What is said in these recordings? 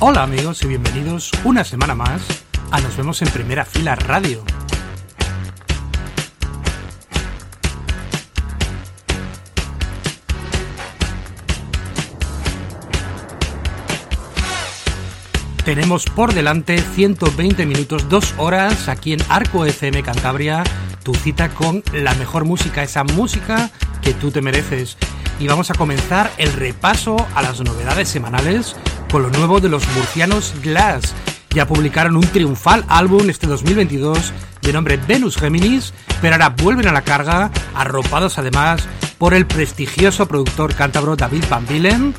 Hola amigos y bienvenidos una semana más a Nos vemos en primera fila radio. Tenemos por delante 120 minutos, 2 horas aquí en Arco FM Cantabria, tu cita con la mejor música, esa música que tú te mereces. Y vamos a comenzar el repaso a las novedades semanales con lo nuevo de los murcianos Glass. Ya publicaron un triunfal álbum este 2022 de nombre Venus Géminis, pero ahora vuelven a la carga, arropados además por el prestigioso productor cántabro David Van Villen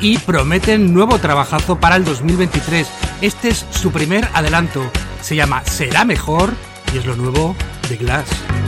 y prometen nuevo trabajazo para el 2023. Este es su primer adelanto. Se llama Será Mejor y es lo nuevo de Glass.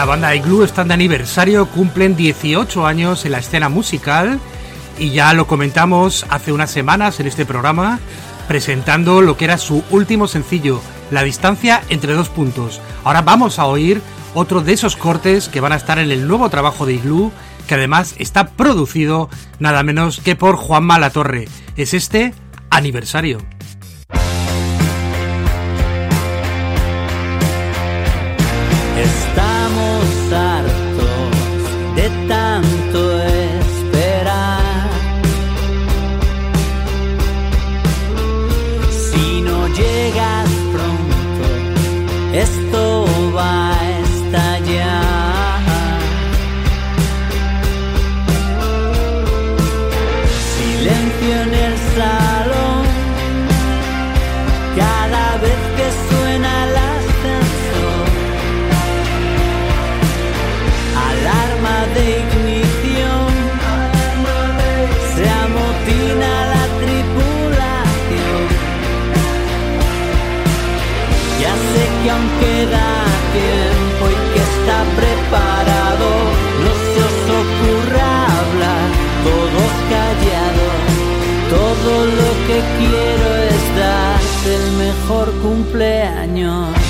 Banda Igloo están de aniversario, cumplen 18 años en la escena musical y ya lo comentamos hace unas semanas en este programa presentando lo que era su último sencillo, La distancia entre dos puntos. Ahora vamos a oír otro de esos cortes que van a estar en el nuevo trabajo de Igloo, que además está producido nada menos que por Juanma Latorre. Es este aniversario estamos hartos de tanto es. Mejor cumpleaños.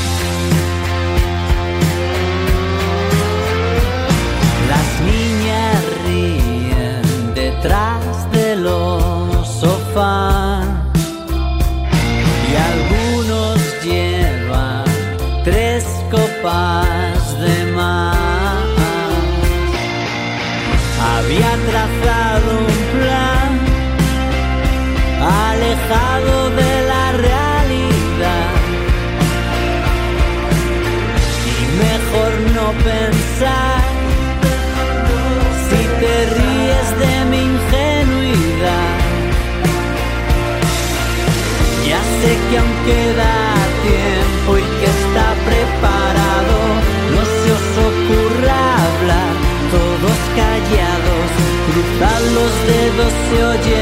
Si te ríes de mi ingenuidad. Ya sé que aún queda tiempo y que está preparado, no se os ocurra hablar, todos callados, cruzad los dedos se oyen